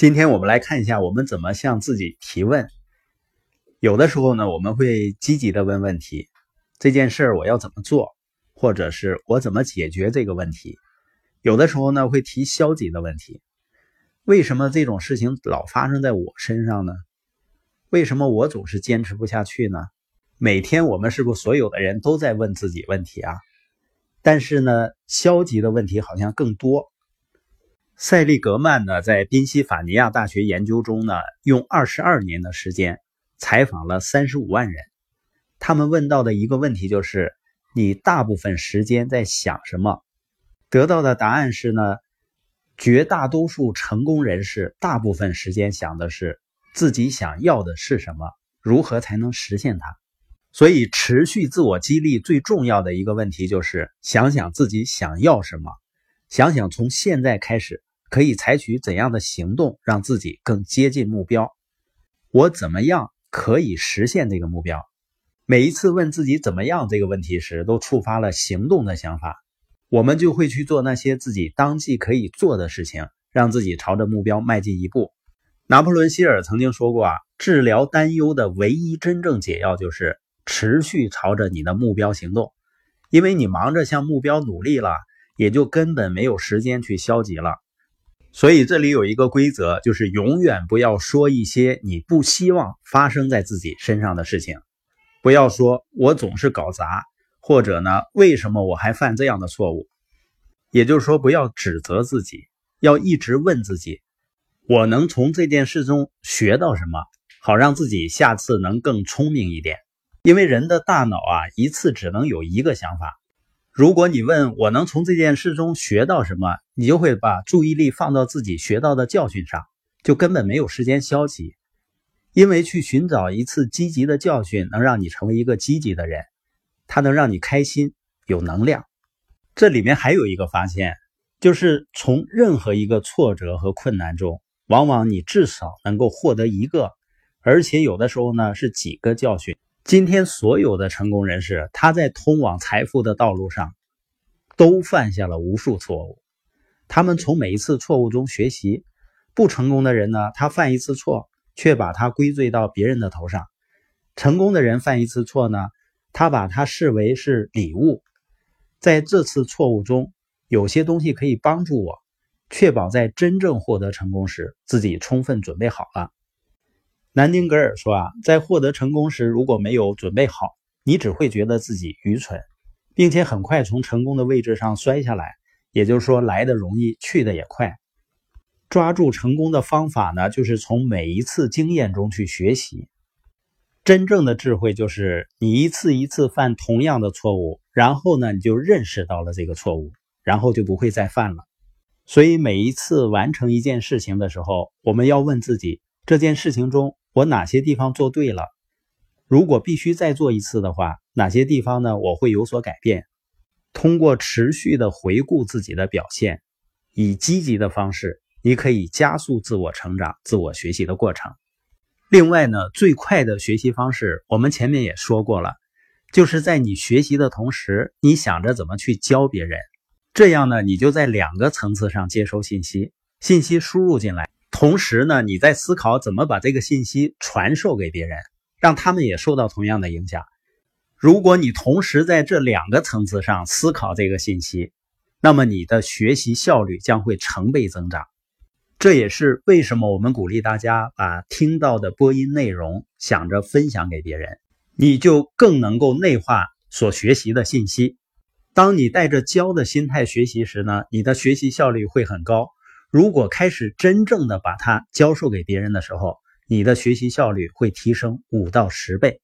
今天我们来看一下，我们怎么向自己提问。有的时候呢，我们会积极的问问题：这件事儿我要怎么做，或者是我怎么解决这个问题。有的时候呢，会提消极的问题：为什么这种事情老发生在我身上呢？为什么我总是坚持不下去呢？每天我们是不是所有的人都在问自己问题啊？但是呢，消极的问题好像更多。塞利格曼呢，在宾夕法尼亚大学研究中呢，用二十二年的时间采访了三十五万人。他们问到的一个问题就是：你大部分时间在想什么？得到的答案是呢，绝大多数成功人士大部分时间想的是自己想要的是什么，如何才能实现它。所以，持续自我激励最重要的一个问题就是想想自己想要什么，想想从现在开始。可以采取怎样的行动让自己更接近目标？我怎么样可以实现这个目标？每一次问自己怎么样这个问题时，都触发了行动的想法，我们就会去做那些自己当即可以做的事情，让自己朝着目标迈进一步。拿破仑希尔曾经说过啊，治疗担忧的唯一真正解药就是持续朝着你的目标行动，因为你忙着向目标努力了，也就根本没有时间去消极了。所以这里有一个规则，就是永远不要说一些你不希望发生在自己身上的事情。不要说“我总是搞砸”，或者呢“为什么我还犯这样的错误”。也就是说，不要指责自己，要一直问自己：“我能从这件事中学到什么，好让自己下次能更聪明一点。”因为人的大脑啊，一次只能有一个想法。如果你问我能从这件事中学到什么，你就会把注意力放到自己学到的教训上，就根本没有时间消极。因为去寻找一次积极的教训，能让你成为一个积极的人，它能让你开心、有能量。这里面还有一个发现，就是从任何一个挫折和困难中，往往你至少能够获得一个，而且有的时候呢是几个教训。今天所有的成功人士，他在通往财富的道路上，都犯下了无数错误。他们从每一次错误中学习。不成功的人呢，他犯一次错，却把他归罪到别人的头上；成功的人犯一次错呢，他把它视为是礼物。在这次错误中，有些东西可以帮助我，确保在真正获得成功时，自己充分准备好了。南丁格尔说啊，在获得成功时，如果没有准备好，你只会觉得自己愚蠢，并且很快从成功的位置上摔下来。也就是说，来的容易，去的也快。抓住成功的方法呢，就是从每一次经验中去学习。真正的智慧就是你一次一次犯同样的错误，然后呢，你就认识到了这个错误，然后就不会再犯了。所以每一次完成一件事情的时候，我们要问自己：这件事情中。我哪些地方做对了？如果必须再做一次的话，哪些地方呢？我会有所改变。通过持续的回顾自己的表现，以积极的方式，你可以加速自我成长、自我学习的过程。另外呢，最快的学习方式，我们前面也说过了，就是在你学习的同时，你想着怎么去教别人。这样呢，你就在两个层次上接收信息，信息输入进来。同时呢，你在思考怎么把这个信息传授给别人，让他们也受到同样的影响。如果你同时在这两个层次上思考这个信息，那么你的学习效率将会成倍增长。这也是为什么我们鼓励大家把听到的播音内容想着分享给别人，你就更能够内化所学习的信息。当你带着教的心态学习时呢，你的学习效率会很高。如果开始真正的把它教授给别人的时候，你的学习效率会提升五到十倍。